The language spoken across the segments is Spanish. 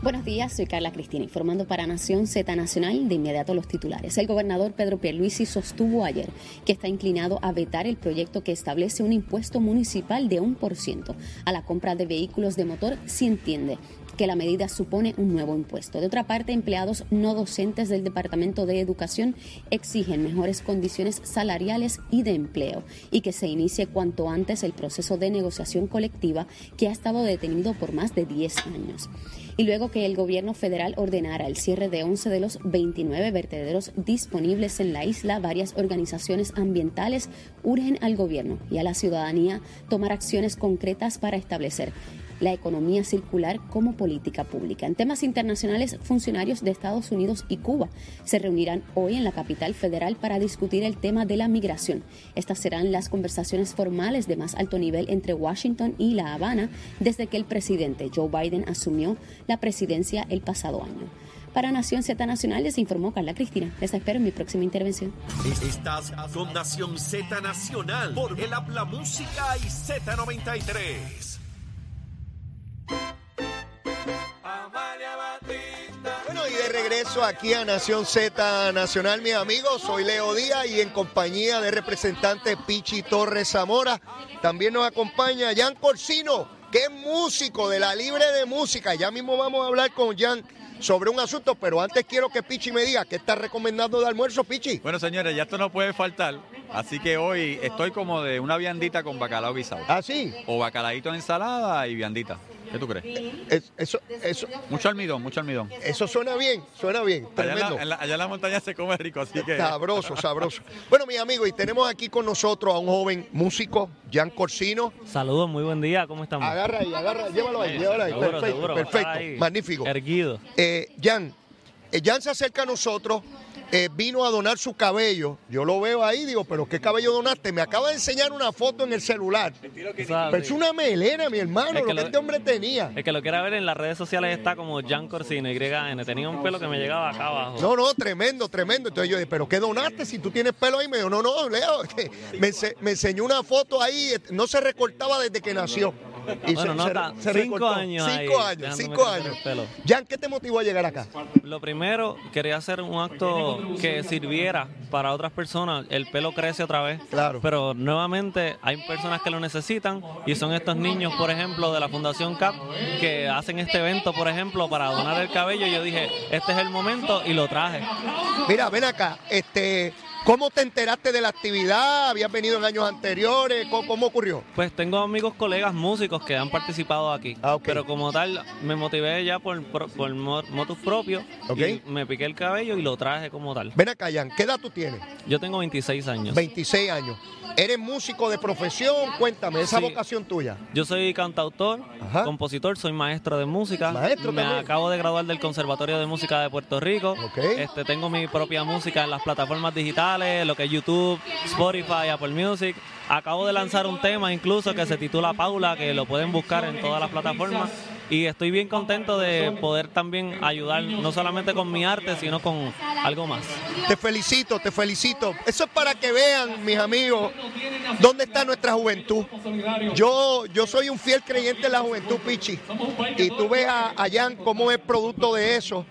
Buenos días, soy Carla Cristina, informando para Nación Z Nacional de inmediato los titulares. El gobernador Pedro Pierluisi sostuvo ayer que está inclinado a vetar el proyecto que establece un impuesto municipal de un por ciento a la compra de vehículos de motor si entiende que la medida supone un nuevo impuesto. De otra parte, empleados no docentes del Departamento de Educación exigen mejores condiciones salariales y de empleo y que se inicie cuanto antes el proceso de negociación colectiva que ha estado detenido por más de 10 años y luego que el gobierno federal ordenara el cierre de 11 de los 29 vertederos disponibles en la isla, varias organizaciones ambientales urgen al gobierno y a la ciudadanía tomar acciones concretas para establecer la economía circular como política pública. En temas internacionales, funcionarios de Estados Unidos y Cuba se reunirán hoy en la capital federal para discutir el tema de la migración. Estas serán las conversaciones formales de más alto nivel entre Washington y La Habana desde que el presidente Joe Biden asumió la presidencia el pasado año. Para Nación Z Nacional les informó Carla Cristina. Les espero en mi próxima intervención. Estás con Nación Z Nacional por el Habla Música y Z93. Bueno, y de regreso aquí a Nación Z Nacional, mis amigos, soy Leo Díaz y en compañía de representante Pichi Torres Zamora. También nos acompaña Jan Corsino, que es músico de la Libre de Música. Ya mismo vamos a hablar con Jan sobre un asunto, pero antes quiero que Pichi me diga qué está recomendando de almuerzo, Pichi. Bueno, señores, ya esto no puede faltar. Así que hoy estoy como de una viandita con bacalao guisado. ¿Ah, sí? O bacalaíto en ensalada y viandita. ¿Qué tú crees? Es- eso, eso, Mucho almidón, mucho almidón. eso suena bien, suena bien. Allá en, Tremendo. la, en la- allá en la montaña se come rico, así que... Sabroso, sabroso. Bueno, mis amigos, y tenemos aquí con nosotros a un joven músico, Jan Corsino. Saludos, muy buen día, ¿cómo estamos? Agarra ahí, agarra, llévalo ahí, llévalo ahí. Seguro, perfecto, seguro, perfecto, ahí. magnífico. Erguido. Eh, Jan, eh, Jan se acerca a nosotros, eh, vino a donar su cabello. Yo lo veo ahí, digo, pero ¿qué cabello donaste? Me acaba de enseñar una foto en el celular. Pero es una melena, mi hermano, Es que lo que este hombre tenía. El que lo quiera ver en las redes sociales está como Jan Corsino, YN. Tenía un pelo que me llegaba acá abajo. No, no, tremendo, tremendo. Entonces yo dije, ¿pero qué donaste si tú tienes pelo ahí? Me dijo, no, no, Leo, que me enseñó una foto ahí, eh, no se recortaba desde que nació. Y Bueno, no tan- cinco recortó. años Cinco ahí, años, cinco años. Jan, ¿qué te motivó a llegar acá? Lo primero, quería hacer un acto que sirviera para otras personas. El pelo crece otra vez. Claro. Pero nuevamente hay personas que lo necesitan y son estos niños, por ejemplo, de la Fundación CAP que hacen este evento, por ejemplo, para donar el cabello. Yo dije, este es el momento y lo traje. Mira, ven acá, este, ¿cómo te enteraste de la actividad? ¿Habías venido en años anteriores? ¿Cómo, cómo ocurrió? Pues tengo amigos, colegas músicos que han participado aquí. Ah, ok. Pero como tal, me motivé ya por, por, por mo- motus propios. Ok. Y me piqué el cabello y lo traje como tal. Ven acá, Jan, ¿qué edad tú tienes? Yo tengo 26 años. 26 años. ¿Eres músico de profesión? Cuéntame, esa Sí. vocación tuya. Yo soy cantautor, Ajá. compositor, soy maestro de música. Maestro Me también. acabo de graduar del Conservatorio de Música de Puerto Rico. Ok. Este, tengo mi propia música en las plataformas digitales, lo que es YouTube, Spotify, Apple Music. Acabo de lanzar un tema incluso que se titula Paula, que lo pueden buscar en todas las plataformas. Y estoy bien contento de poder también ayudar, no solamente con mi arte, sino con algo más. Te felicito, te felicito. Eso es para que vean, mis amigos, dónde está nuestra juventud. Yo, yo soy un fiel creyente en la juventud, Pichi. Y tú ves a, a Jan cómo es producto de eso.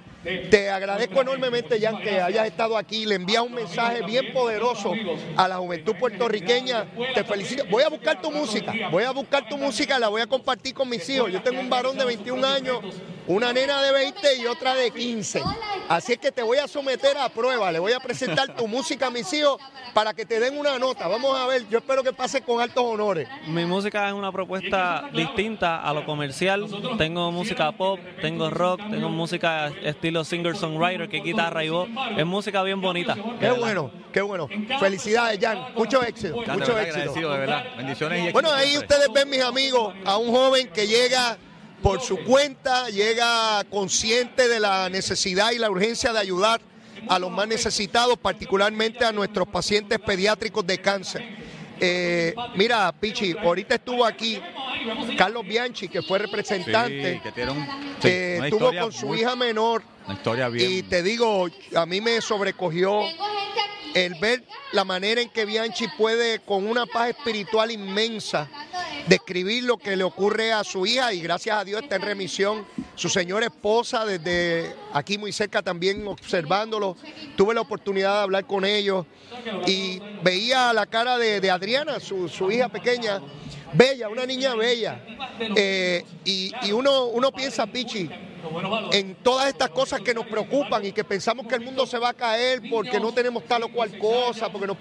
Te agradezco enormemente, Jan, que hayas estado aquí. Le envías un mensaje bien poderoso a la juventud puertorriqueña. Te felicito. Voy a buscar tu música. Voy a buscar tu música, la voy a compartir con mis hijos. Yo tengo un varón de 21 años, una nena de 20 y otra de 15. Así es que te voy a someter a prueba. Le voy a presentar tu música a mis hijos para que te den una nota. Vamos a ver. Yo espero que pase con altos honores. Mi música es una propuesta distinta a lo comercial. Tengo música pop, tengo rock, tengo música estilo singer-songwriter, que guitarra y voz. Es música bien bonita. Qué bueno, qué bueno. Felicidades, Jan. Mucho éxito. Mucho éxito. agradecido, de verdad. Bendiciones y Bueno, ahí ustedes ven, mis amigos, a un joven que llega por su cuenta, llega consciente de la necesidad y la urgencia de ayudar a los más necesitados, particularmente a nuestros pacientes pediátricos de cáncer. Eh, mira, Pichi, ahorita estuvo aquí Carlos Bianchi, que fue representante, Sí, que tiene un, sí, estuvo con su muy- hija menor. Una historia bien... Y te digo, a mí me sobrecogió el ver la manera en que Bianchi puede, con una paz espiritual inmensa, describir lo que le ocurre a su hija y gracias a Dios está en remisión. su señora esposa desde aquí muy cerca también observándolo. Tuve la oportunidad de hablar con ellos y veía la cara de, Adriana, su, hija pequeña, bella, una niña bella. Eh, y, uno, uno piensa, Pichi, en todas estas cosas que nos preocupan y que pensamos que el mundo se va a caer porque no tenemos tal o cual cosa, porque nos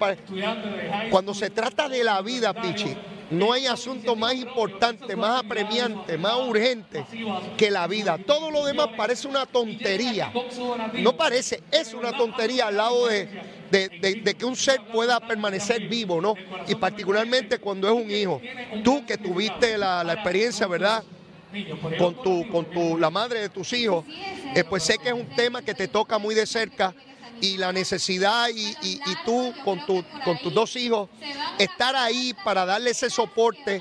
Cuando se trata de la vida, Pichi, no hay asunto más importante, más apremiante, más urgente que la vida. Todo lo demás parece una tontería. No parece, es una tontería al lado de, que un ser pueda permanecer vivo, ¿no? Y particularmente cuando es un hijo. Tú que tuviste la, experiencia, ¿verdad? Con tu, con tu, la madre de tus hijos, eh, pues sé que es un tema que te toca muy de cerca y la necesidad y, tú con, tu, con tus dos hijos estar ahí para darle ese soporte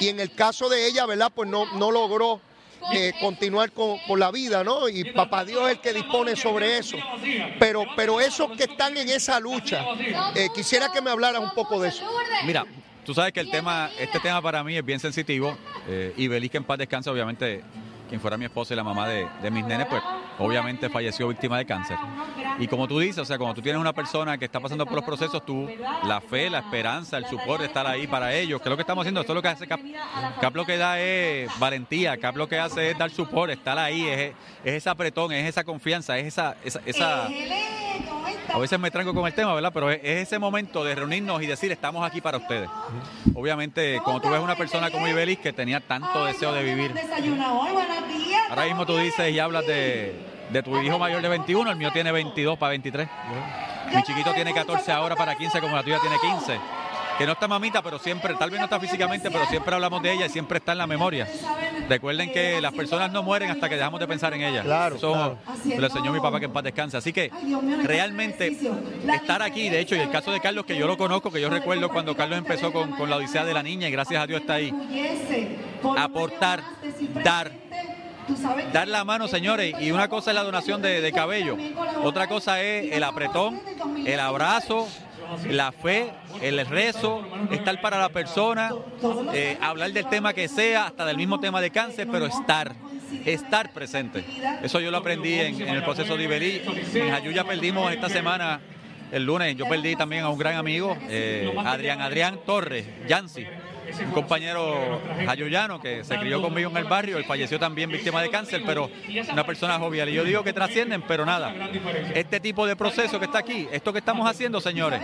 y en el caso de ella, ¿verdad? Pues no, no logró eh, continuar con, la vida, ¿no? Y papá Dios es el que dispone sobre eso. Pero, pero esos que están en esa lucha, eh, quisiera que me hablaras un poco de eso. Mira, tú sabes que el tema, este tema para mí es bien sensitivo eh, y Belis que en paz descansa, obviamente quien fuera mi esposa y la mamá de, mis nenes, pues obviamente falleció víctima de cáncer. Y como tú dices, o sea, cuando tú tienes una persona que está pasando por los procesos, tú, la fe, la esperanza, el support, estar ahí para ellos, que es lo que estamos haciendo, esto es lo que hace Cap, Cap lo que da es valentía, Cap lo que hace es dar support, estar ahí, es, es ese apretón, es esa confianza, es esa, esa, esa a veces me tranco con el tema, ¿verdad? Pero es, ese momento de reunirnos y decir, estamos aquí para ustedes. Obviamente, cuando tú ves una persona como Ibelis que tenía tanto deseo de vivir, ahora mismo tú dices y hablas de, de tu hijo mayor de 21, el mío tiene 22 para 23. Mi chiquito tiene 14 ahora para 15, como la tuya tiene 15 que no está mamita, pero siempre, tal vez no está físicamente, pero siempre hablamos de ella y siempre está en la memoria. Recuerden que las personas no mueren hasta que dejamos de pensar en ellas. Claro. Eso me lo enseñó mi papá que en paz descanse. Así que realmente estar aquí, de hecho, y el caso de Carlos, que yo lo conozco, que yo recuerdo cuando Carlos empezó con, la Odisea de la Niña y gracias a Dios está ahí. Aportar, dar, dar la mano, señores. Y una cosa es la donación de, de, cabello, otra cosa es el apretón, el abrazo, la fe, el rezo, estar para la persona, eh, hablar del tema que sea, hasta del mismo tema de cáncer, pero estar, estar presente. Eso yo lo aprendí en, el proceso de Iberí. En Ayuya perdimos esta semana, el lunes, yo perdí también a un gran amigo, eh, Adrián Adrián Torres, Yancy un compañero jayuyano que se crió conmigo en el barrio, él falleció también víctima de cáncer, pero una persona jovial. Y yo digo que trascienden, pero nada. Este tipo de proceso que está aquí, esto que estamos haciendo, señores,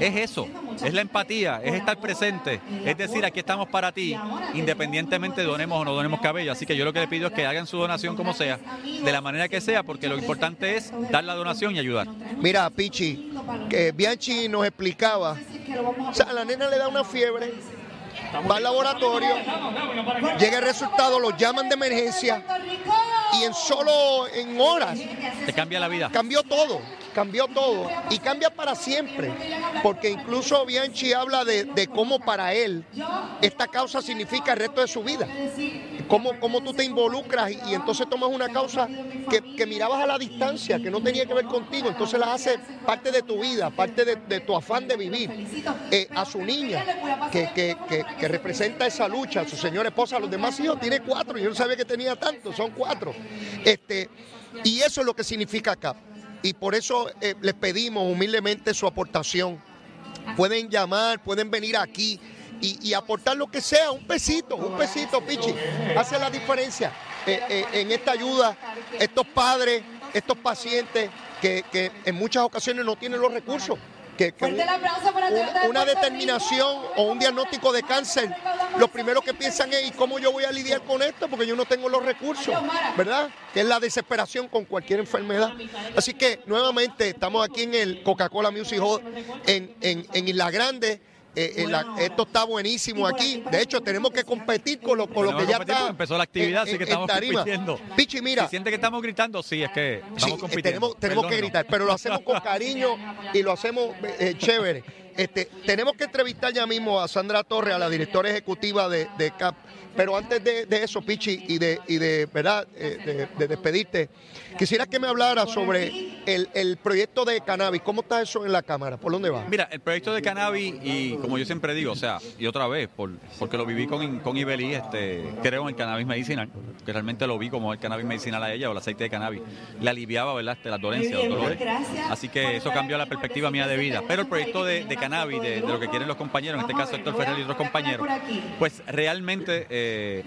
es eso, es la empatía, es estar presente, es decir, aquí estamos para ti, independientemente donemos o no donemos cabello. Así que yo lo que le pido es que hagan su donación como sea, de la manera que sea, porque lo importante es dar la donación y ayudar. Mira, Pichi, que Bianchi nos explicaba, o sea, a la nena le da una fiebre va al laboratorio, llega el resultado, lo llaman de emergencia y en solo en horas te cambia la vida. Cambió todo, cambió todo y cambia para siempre, porque incluso Bianchi habla de, de cómo para él esta causa significa el resto de su vida cómo, cómo tú te involucras y, entonces tomas una causa que, mirabas a la distancia, que no tenía que ver contigo, entonces la haces parte de tu vida, parte de, tu afán de vivir. Eh, a su niña, que, representa esa lucha, a su señora esposa, a los demás hijos, tiene cuatro, yo no sabía que tenía tanto, son cuatro. Este, y eso es lo que significa acá. Y por eso eh, les pedimos humildemente su aportación. Pueden llamar, pueden venir aquí y, aportar lo que sea, un pesito, un pesito, Pichi, hace la diferencia eh, eh, en esta ayuda. Estos padres, estos pacientes que, en muchas ocasiones no tienen los recursos. Que, una, determinación o un diagnóstico de cáncer, lo primero que piensan es, ¿y cómo yo voy a lidiar con esto? Porque yo no tengo los recursos, ¿verdad? Que es la desesperación con cualquier enfermedad. Así que nuevamente estamos aquí en el Coca-Cola Music Hall en, en, en Isla Grande eh, eh, esto está buenísimo aquí. De hecho, tenemos que competir con lo, con lo que ya está. Empezó la actividad, así que estamos compitiendo. Pichi, mira. siente que estamos gritando? Sí, es que estamos compitiendo. tenemos, tenemos que gritar, pero lo hacemos con cariño y lo hacemos eh, chévere. Este, tenemos que entrevistar ya mismo a Sandra Torres, a la directora ejecutiva de, de CAP. Pero antes de, de eso, Pichi, y de, y de verdad, eh, de, de despedirte, quisiera que me hablara sobre el, el proyecto de cannabis. ¿Cómo está eso en la Cámara? ¿Por dónde va? Mira, el proyecto de cannabis, y como yo siempre digo, o sea, y otra vez, por, porque lo viví con, con Ibeli, este, creo en el cannabis medicinal, que realmente lo vi como el cannabis medicinal a ella o el aceite de cannabis. Le aliviaba, ¿verdad?, este, las dolencias, los dolores. Así que eso cambió la perspectiva mía de vida. Pero el proyecto de, de cannabis, de, de lo que quieren los compañeros, en este caso Héctor Ferrer y otros compañeros, pues realmente eh,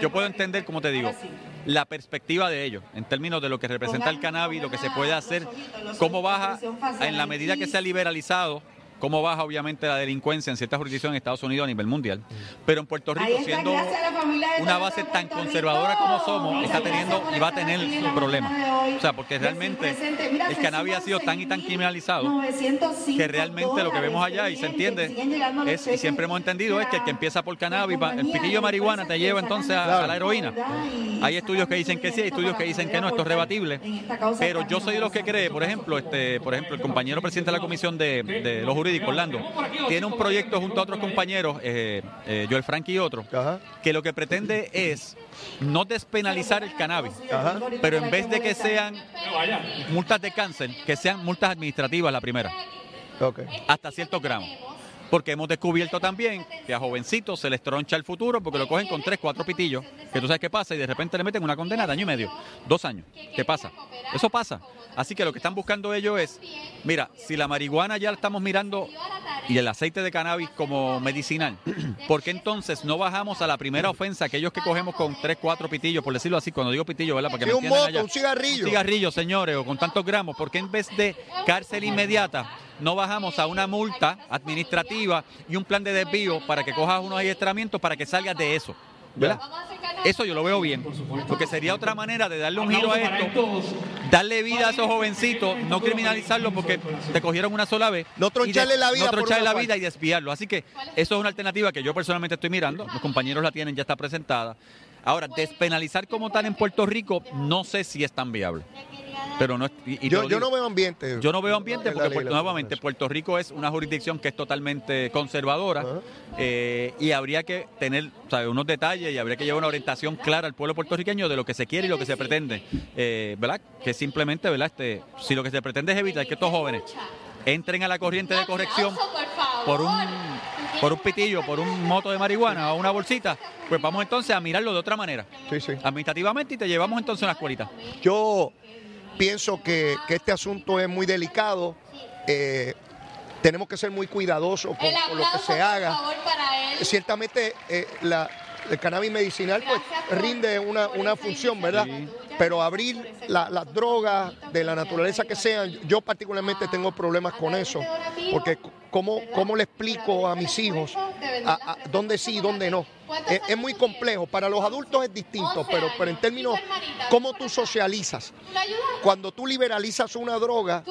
yo puedo entender, como te digo, la perspectiva de ellos, en términos de lo que representa el cannabis, lo que se puede hacer, cómo baja en la medida que se ha liberalizado, cómo baja obviamente la delincuencia en ciertas jurisdicciones en Estados Unidos a nivel mundial. Pero en Puerto Rico, siendo una base tan conservadora como somos, está teniendo y va a tener un problema. O sea, porque realmente el cannabis ha sido tan y tan criminalizado que realmente lo que vemos allá y se entiende es, y siempre hemos entendido es que el que empieza por cannabis, el piquillo de marihuana te lleva entonces a, a la heroína. Hay estudios que dicen que sí, hay estudios que dicen que no, esto es rebatible. Pero yo soy de los que cree, por ejemplo, este, por ejemplo, el compañero presidente de la comisión de, de los jurídicos, Orlando, tiene un proyecto junto a otros compañeros, eh, eh, Joel Frank y otros, Ajá. que lo que pretende es no despenalizar el cannabis, Ajá. pero en vez de que sean multas de cáncer, que sean multas administrativas la primera, hasta ciertos gramos. Porque hemos descubierto también que a jovencitos se les troncha el futuro porque lo cogen con tres, cuatro pitillos, que tú sabes qué pasa, y de repente le meten una condena de año y medio, dos años. ¿Qué pasa? Eso pasa. Así que lo que están buscando ellos es, mira, si la marihuana ya la estamos mirando y el aceite de cannabis como medicinal, ¿por qué entonces no bajamos a la primera ofensa, aquellos que cogemos con tres, cuatro pitillos, por decirlo así, cuando digo pitillo, ¿verdad? Para que Sí, me un allá. un cigarrillo. Un cigarrillo, señores, o con tantos gramos, ¿por qué en vez de cárcel inmediata no bajamos a una multa administrativa y un plan de desvío para que cojas unos adiestramientos para que salgas de eso? ¿Verdad? Eso yo lo veo bien, porque sería otra manera de darle un giro a esto, darle vida a esos jovencitos, no criminalizarlos porque te cogieron una sola vez. No troncharle la vida No troncharle la vida y desviarlo. Así que eso es una alternativa que yo personalmente estoy mirando, los compañeros la tienen, ya está presentada. Ahora, despenalizar como tal en Puerto Rico, no sé si es tan viable. Pero no y- Yo, no veo ambiente. Yo no veo ambiente porque Puerto- nuevamente Puerto Rico es una jurisdicción que es totalmente conservadora eh, y habría que tener unos detalles y habría que llevar una orientación clara al pueblo puertorriqueño de lo que se quiere y lo que se pretende, eh, ¿verdad? Que simplemente, ¿verdad? Este, si lo que se pretende es evitar que estos jóvenes entren a la corriente de corrección por un por un pitillo, por un moto de marihuana o una bolsita, pues vamos entonces a mirarlo de otra manera, Sí, sí. administrativamente y te llevamos entonces a una escuelita. Yo pienso que, que este asunto es muy delicado. Eh, tenemos que ser muy cuidadosos con, lo que se haga. Ciertamente eh, la- el cannabis medicinal pues rinde una, una función, ¿verdad? Pero abrir la- las drogas de la naturaleza que sean, yo particularmente tengo problemas con eso, porque ¿cómo, cómo le explico a mis hijos a, a dónde sí y dónde no? Es, es muy complejo, para los adultos es distinto, pero, pero en términos, ¿cómo tú socializas? Cuando tú liberalizas una droga,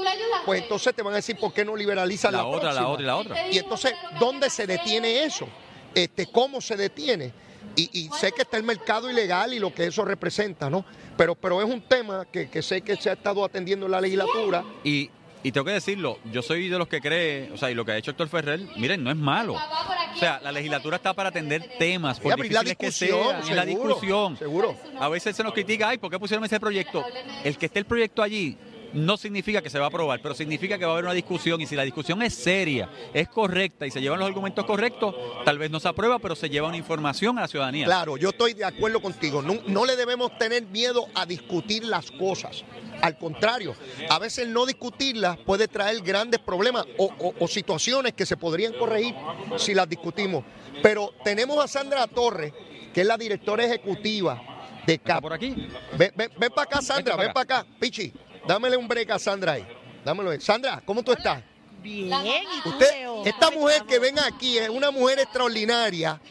pues entonces te van a decir por qué no liberalizas la, La otra, la otra y la otra. Y entonces, ¿dónde se detiene eso? Este, ¿Cómo se detiene? Y, y sé que está el mercado ilegal y lo que eso representa, ¿no? Pero, pero es un tema que, que sé que se ha estado atendiendo en la legislatura. Y, y tengo que decirlo, yo soy de los que cree, o sea, y lo que ha hecho Héctor Ferrer, miren, no es malo. O sea, la legislatura está para atender temas, por difíciles que discusión, sean, la discusión. seguro. A veces se nos critica, ay, ¿por qué pusieron ese proyecto? El que esté el proyecto allí no significa que se va a aprobar, pero significa que va a haber una discusión y si la discusión es seria, es correcta y se llevan los argumentos correctos, tal vez no se aprueba, pero se lleva una información a la ciudadanía. Claro, yo estoy de acuerdo contigo. No, no le debemos tener miedo a discutir las cosas. Al contrario, a veces no discutirlas puede traer grandes problemas o, o- o situaciones que se podrían corregir si las discutimos. Pero tenemos a Sandra Torres, que es la directora ejecutiva de ¿Está CAP. por aquí? Ven, ven, ven para acá, Sandra, ven para acá. Pichi, dámele un break a Sandra ahí. Dámelo ahí. Sandra, ¿cómo tú estás? Bien, ¿y tú, Usted, Leo? esta ¿Cómo mujer que ven aquí es una mujer extraordinaria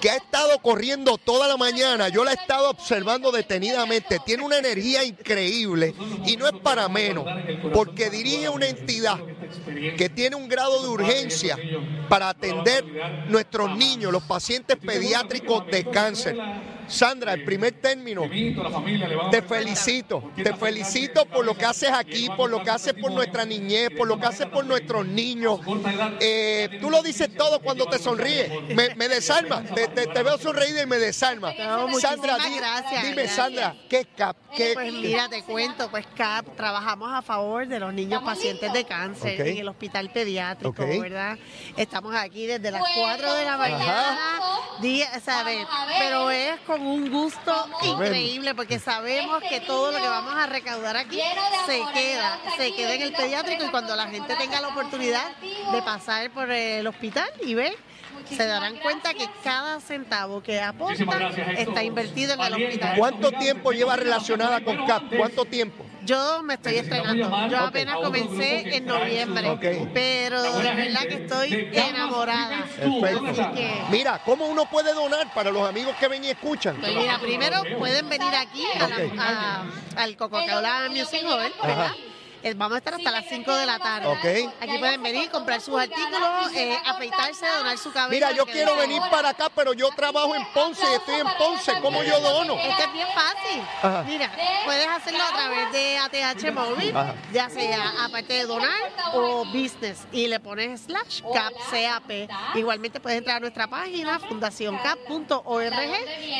que ha estado corriendo toda la mañana. Yo la he estado observando detenidamente. Tiene una energía increíble y no es para menos, porque dirige una entidad que tiene un grado de urgencia para atender nuestros niños, los pacientes pediátricos de cáncer. Sandra, el primer término, te felicito, te felicito por lo que haces aquí, por lo que haces por nuestra niñez, por lo que haces por nuestros niños. Eh, tú lo dices todo cuando te sonríes, me, me desarma, te, te- te veo sonreír y me desarma. Sandra, di- gracias, dime. Sandra, ¿qué es CAP? ¿Qué, Pues mira, te cuento, pues CAP trabajamos a favor de los niños pacientes de cáncer en el hospital pediátrico. ¿verdad? Estamos aquí desde las 4 de la mañana, día, ¿sabes? Pero es con un gusto increíble porque sabemos que todo lo que vamos a recaudar aquí se queda, se queda en el pediátrico y cuando la gente tenga la oportunidad de pasar por el hospital y ver se darán cuenta que cada centavo que aporta está invertido en el hospital. ¿Cuánto tiempo lleva relacionada con CAP? ¿Cuánto tiempo? Yo me estoy estrenando. Yo apenas comencé en noviembre, pero de verdad que estoy enamorada. Perfecto. Así que, Mira, ¿cómo uno puede donar para los amigos que ven y escuchan? pues mira, primero pueden venir aquí a la- a- al Coca-Cola Music Hall, ¿verdad? Vamos a estar hasta las 5 de la tarde. Ok. Aquí pueden venir, comprar sus artículos, eh, afeitarse, donar su cabeza. Mira, yo quiero venir para acá, pero yo trabajo en Ponce y estoy en Ponce. ¿Cómo yo dono? Esto es bien fácil. Ajá. Mira, puedes hacerlo a través de ATH móvil, Ajá. ya sea aparte de donar o business, y le pones slash cap CAP. Igualmente puedes entrar a nuestra página fundacioncap.org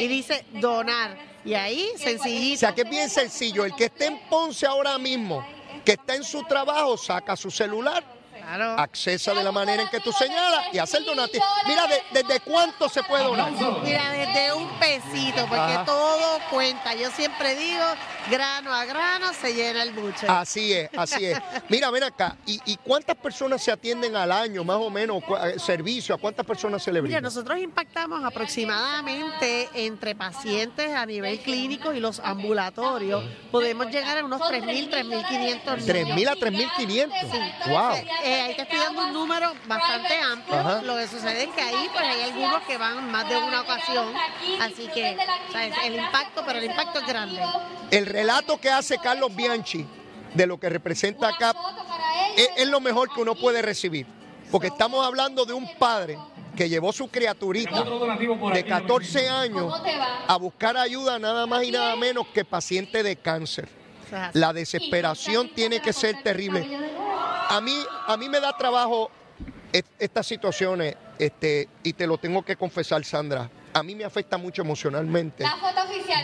y dice donar. Y ahí, O sencillito. sea que es bien sencillo. El que esté en Ponce ahora mismo, que está en su trabajo, saca su celular, Claro. accesa de la manera en que tú señalas y hace el donativo. Mira, de- ¿desde cuánto se puede donar? Mira, desde un pesito, porque Ajá. todo cuenta. Yo siempre digo, grano a grano se llena el buche. Así es, así es. Mira, ven acá. ¿Y, y cuántas personas se atienden al año, más o menos? eh, ¿Servicio? ¿A cuántas personas se le Mira, brinda? nosotros impactamos aproximadamente entre pacientes a nivel clínico y los ambulatorios. Podemos llegar a unos 3.000, 3.500 niños. 3.000 a 3.500. Sí. Wow. Eh, ahí te estoy dando un número bastante amplio. Ajá. Lo que sucede es que ahí pues hay algunos que van más de una ocasión. Así que ¿sabes? el impacto, pero el impacto es grande. El relato que hace Carlos Bianchi de lo que representa acá es, es lo mejor que uno puede recibir. Porque estamos hablando de un padre que llevó su criaturita de 14 años a buscar ayuda nada más y nada menos que paciente de cáncer. La desesperación tiene que ser terrible. A mí, a mí me da trabajo est- estas situaciones, este, y te lo tengo que confesar, Sandra. A mí me afecta mucho emocionalmente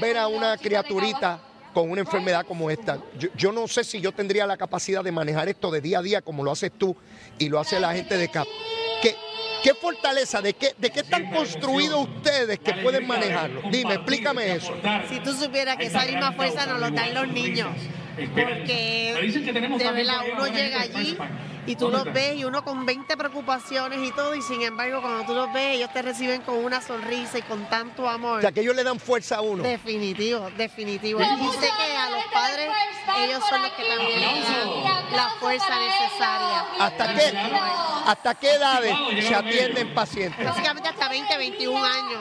ver a una criaturita con una enfermedad como esta. Yo, yo no sé si yo tendría la capacidad de manejar esto de día a día como lo haces tú y lo hace la gente de CAP. ¿Qué, qué fortaleza, de qué, de qué están construidos ustedes que pueden manejarlo? Dime, explícame eso. Si tú supieras que esa misma fuerza nos lo dan los niños. Porque de verdad uno llega allí y tú los ves y uno con 20 preocupaciones y todo y sin embargo cuando tú los ves ellos te reciben con una sonrisa y con tanto amor. O sea, que ellos le dan fuerza a uno. Definitivo, definitivo. Y sé que a los padres ellos son los que también dan la fuerza necesaria. ¿Hasta qué, ¿Hasta qué edades se atienden pacientes? Básicamente hasta 20, 21 años.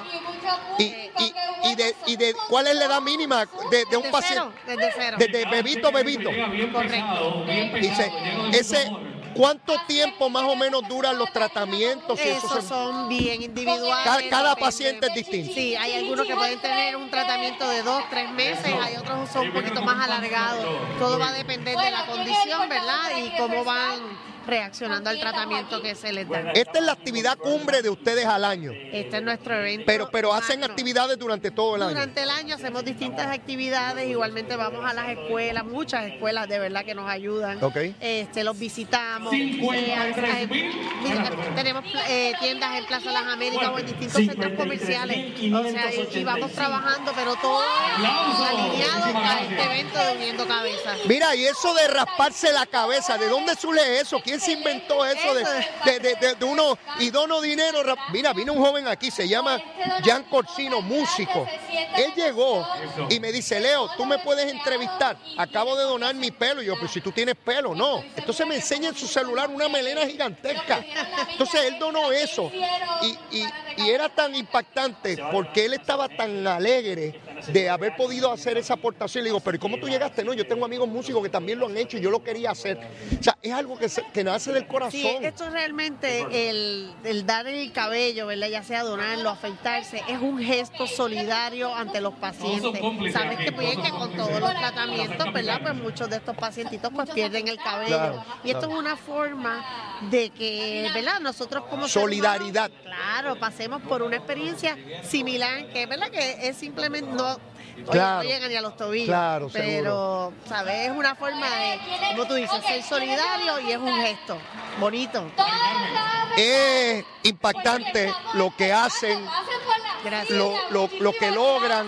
¿Y, y, y de, y de cuál es la edad mínima de, de un Desde paciente? cero, desde cero. Desde bebito, bebito. Correcto. Dice, ese, ¿cuánto tiempo más o menos duran los tratamientos? Si eso Esos se- son bien individuales. Cada- paciente es distinto. Sí, hay algunos que pueden tener un tratamiento de dos, tres meses, hay otros que son un poquito más alargados. Todo va a depender de la condición, ¿verdad? Y cómo van reaccionando al tratamiento que se les da. Esta es la actividad cumbre de ustedes al año, Este es nuestro evento. pero, pero hacen actividades durante todo el año. Durante el año hacemos distintas actividades, igualmente vamos a las escuelas, muchas escuelas de verdad que nos ayudan. Ok. Este, los visitamos. Eh, a veces hay- mira, tenemos eh, tiendas en Plaza Las Américas o en distintos centros comerciales. O sea, y, y vamos trabajando, pero todo alineado a este evento de Uniendo Cabezas. Mira, y eso de rasparse la cabeza, ¿de dónde surge eso? ¿Quién se inventó eso de, de, de- de- de uno y dono dinero? Mira, vino un joven aquí, se llama Jan Corsino, músico. Él llegó y me dice, Leo, tú me puedes entrevistar. Acabo de donar mi pelo. Y yo, pues si tú tienes pelo, no. Entonces me enseña en su celular una melena gigantesca. Entonces él donó eso. Y, y- y era tan impactante porque él estaba tan alegre de haber podido hacer esa aportación. Le digo, pero ¿y cómo tú llegaste? No, yo tengo amigos músicos que también lo han hecho y yo lo quería hacer. O sea, es algo que, que nace del corazón. Sí, esto es realmente el, el dar el cabello, ¿verdad? Ya sea donarlo, afeitarse, es un gesto solidario ante los pacientes. Sabes que, pues, que con todos los tratamientos, ¿verdad? Pues muchos de estos pacientitos pues pierden el cabello. y esto es una forma de que, ¿verdad? Nosotros como solidaridad. claro, pasemos por una experiencia similar que, ¿verdad? Que es simplemente no claro, no llegan ni a los tobillos. Claro, pero, ¿sabes? Es una forma de, como tú dices, ser solidario y es un gesto bonito. Es impactante lo que hacen, lo, lo, lo, que logran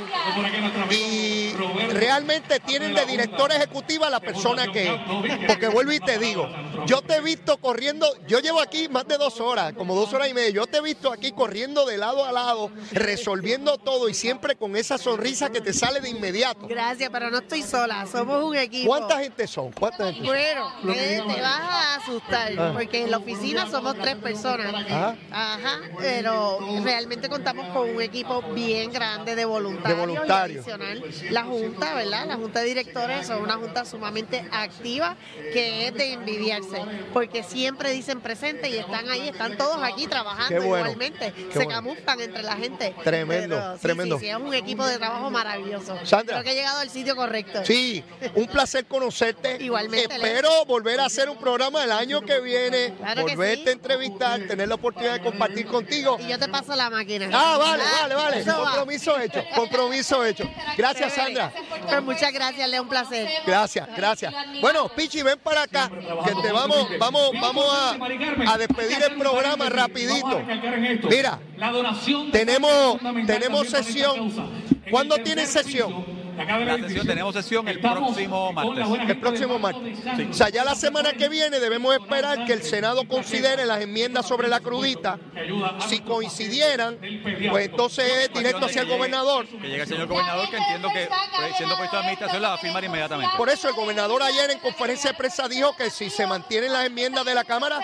y realmente tienen de director ejecutiva la persona que Porque vuelvo y te digo, yo te he visto corriendo, yo llevo aquí más de dos horas, como dos horas y media, yo te he visto aquí corriendo de lado a lado, resolviendo todo y siempre con esa sonrisa que te sale de inmediato. Gracias, pero no estoy sola, somos un equipo. ¿Cuánta gente son? ¿Cuánta gente bueno, te vas a asustar, ah. porque en la oficina somos tres personas. Ajá. Ajá, pero realmente contamos con un equipo bien grande de voluntarios. De voluntarios. la Junta, ¿verdad? La Junta de Directores son una Junta sumamente activa que es de envidiarse, porque siempre dicen presente y están ahí, están todos aquí trabajando igualmente. Se camuflan entre la gente. Tremendo, tremendo. Sí, es un equipo de trabajo maravilloso. Sandra. Creo que he llegado al sitio correcto. Sí, un placer conocerte. Igualmente. Espero volver a hacer un programa el año que viene, volverte a entrevistar, tener la oportunidad de compartir contigo. Y yo te paso la máquina. Ah, vale, vale, vale. Compromiso hecho, compromiso hecho. Gracias, Sandra. Pues muchas gracias, Leo, un placer. Gracias, gracias. Bueno, Pichi, ven para acá, que te vamos, vamos, vamos a, a despedir el programa rapidito. Mira, tenemos, tenemos sesión. ¿Cuándo tienen sesión? La sesión, tenemos sesión el próximo martes. El próximo martes. O sea, ya la semana que viene debemos esperar que el Senado considere las enmiendas sobre la crudita. Si coincidieran, pues entonces es directo hacia el gobernador. Que llegue el señor gobernador, que entiendo que pues, siendo puesto de administración la va a firmar inmediatamente. Por eso el gobernador ayer en conferencia de prensa dijo que si se mantienen las enmiendas de la Cámara,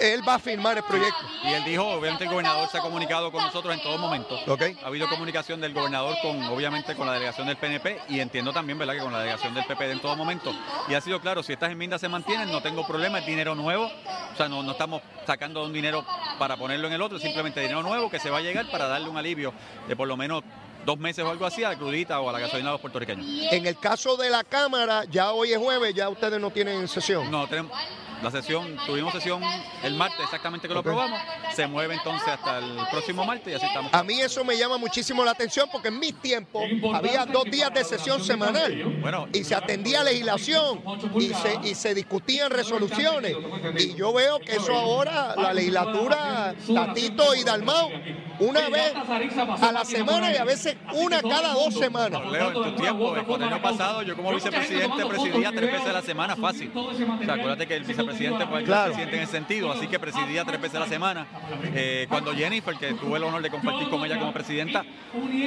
él va a firmar el proyecto. Y él dijo, obviamente el gobernador se ha comunicado con nosotros en todo momento. Okay. Ha habido comunicación del gobernador con, obviamente, con la delegación del PNP y entiendo también, ¿verdad?, que con la delegación del PPD en todo momento. Y ha sido claro, si estas enmiendas se mantienen, no tengo problema, es dinero nuevo, o sea, no, no estamos sacando un dinero para ponerlo en el otro, simplemente dinero nuevo que se va a llegar para darle un alivio de por lo menos dos meses o algo así a la crudita o a la gasolina de los puertorriqueños. En el caso de la Cámara, ya hoy es jueves, ya ustedes no tienen sesión. No, tenemos, la sesión, tuvimos sesión el martes exactamente que lo aprobamos, se mueve entonces hasta el próximo martes y así estamos. A mí eso me llama muchísimo la atención porque en mis tiempos había dos días de sesión semanal bueno, y se atendía legislación y se, y se discutían resoluciones. Y yo veo que eso ahora, la legislatura, Tatito y Dalmau, una vez a la semana y a veces una cada dos semanas. Leo, en tu tiempo, el año pasado, yo como vicepresidente presidía tres veces a la semana fácil. O sea, acuérdate que el vicepresidente presidente puede claro. presidente en ese sentido, así que presidía tres veces a la semana. Eh, cuando Jennifer, que tuve el honor de compartir con ella como presidenta,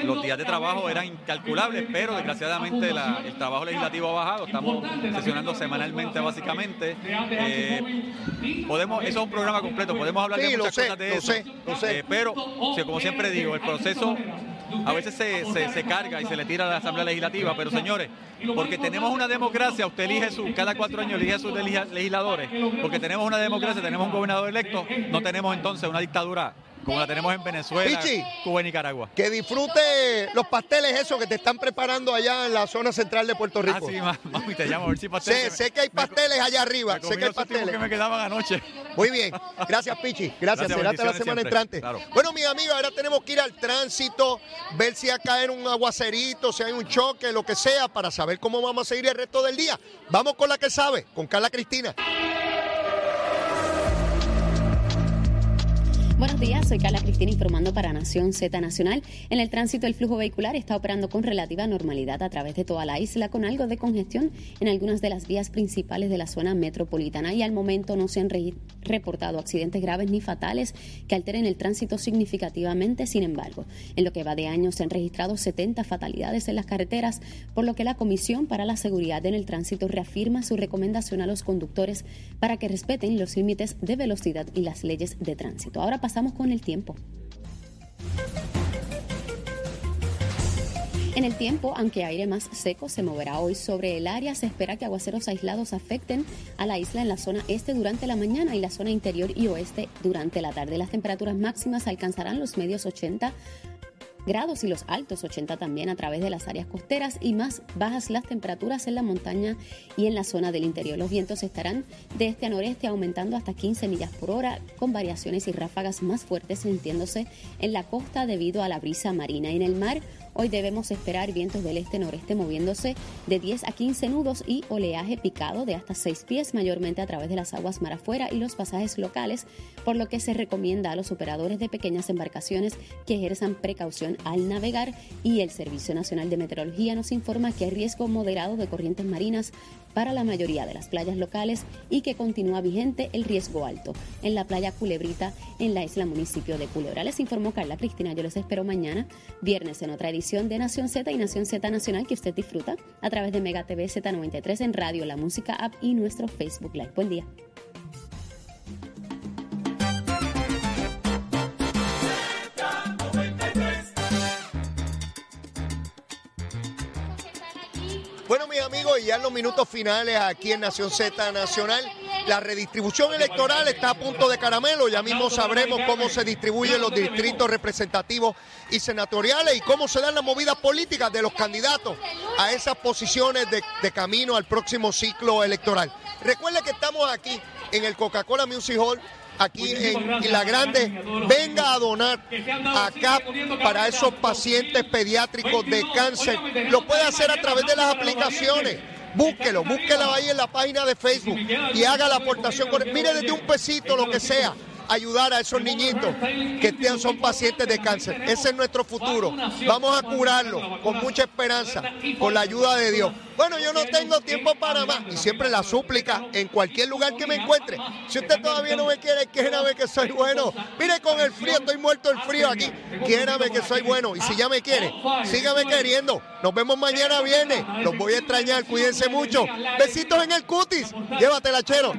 los días de trabajo eran incalculables, pero desgraciadamente el trabajo legislativo ha bajado, estamos sesionando semanalmente básicamente. Eh, podemos, eso es un programa completo, podemos hablar de muchas cosas de eso, eh, pero como siempre digo, el proceso a veces se, se, carga y se le tira a la Asamblea Legislativa, pero señores, porque tenemos una democracia, usted elige su, cada cuatro años elige a sus legisladores, porque tenemos una democracia, tenemos un gobernador electo, no tenemos entonces una dictadura como la tenemos en Venezuela, Cuba y Nicaragua. Que disfrute los pasteles esos que te están preparando allá en la zona central de Puerto Rico. Ah, sí, mami, te llamo a ver si pasteles. Sé, sé que hay pasteles allá arriba, sé que hay pasteles. que me quedaban anoche. Muy bien, gracias Pichi, gracias, será hasta la semana entrante. Bueno, mis amigos, ahora tenemos que ir al tránsito, ver si a caer un aguacerito, si hay un choque, lo que sea, para saber cómo vamos a seguir el resto del día. Vamos con la que sabe, con Carla Cristina. Buenos días, soy Carla Cristina informando para Nación Z Nacional. En el tránsito el flujo vehicular está operando con relativa normalidad a través de toda la isla con algo de congestión en algunas de las vías principales de la zona metropolitana y al momento no se han reportado accidentes graves ni fatales que alteren el tránsito significativamente. Sin embargo, en lo que va de año se han registrado 70 fatalidades en las carreteras, por lo que la Comisión para la Seguridad en el Tránsito reafirma su recomendación a los conductores para que respeten los límites de velocidad y las leyes de tránsito. Ahora pasamos con el tiempo. En el tiempo, aunque aire más seco se moverá hoy sobre el área, se espera que aguaceros aislados afecten a la isla en la zona este durante la mañana y la zona interior y oeste durante la tarde. Las temperaturas máximas alcanzarán los medios 80 grados y los altos 80 también a través de las áreas costeras y más bajas las temperaturas en la montaña y en la zona del interior. Los vientos estarán de este a noreste aumentando hasta 15 millas por hora con variaciones y ráfagas más fuertes sintiéndose en la costa debido a la brisa marina. En el mar Hoy debemos esperar vientos del este-noreste moviéndose de 10 a 15 nudos y oleaje picado de hasta 6 pies, mayormente a través de las aguas mar afuera y los pasajes locales, por lo que se recomienda a los operadores de pequeñas embarcaciones que ejerzan precaución al navegar. Y el Servicio Nacional de Meteorología nos informa que hay riesgo moderado de corrientes marinas para la mayoría de las playas locales y que continúa vigente el riesgo alto en la playa Culebrita en la isla municipio de Culebra. Les informó Carla Cristina, yo les espero mañana, viernes en otra edición de Nación Z y Nación Z Nacional que usted disfruta a través de Mega TV Z93 en radio, la música app y nuestro Facebook Live. Buen día. Bueno, mis amigos, ya en los minutos finales aquí en Nación Z Nacional, la redistribución electoral está a punto de caramelo. Ya mismo sabremos cómo se distribuyen los distritos representativos y senatoriales y cómo se dan las movidas políticas de los candidatos a esas posiciones de, camino al próximo ciclo electoral. Recuerde que estamos aquí en el Coca-Cola Music Hall aquí en, La Grande, venga a donar acá para esos pacientes pediátricos de cáncer. Lo puede hacer a través de las aplicaciones. Búsquelo, búsquelo ahí en la página de Facebook y haga la aportación. Mire desde un pesito, lo que sea ayudar a esos niñitos que son pacientes de cáncer. Ese es nuestro futuro. Vamos a curarlo con mucha esperanza, con la ayuda de Dios. Bueno, yo no tengo tiempo para más. Y siempre la súplica en cualquier lugar que me encuentre. Si usted todavía no me quiere, quiérame que soy bueno. Mire con el frío, estoy muerto el frío aquí. Quiérame que soy bueno. Y si ya me quiere, sígame queriendo. Nos vemos mañana viernes. Los voy a extrañar. Cuídense mucho. Besitos en el cutis. Llévatela, chero.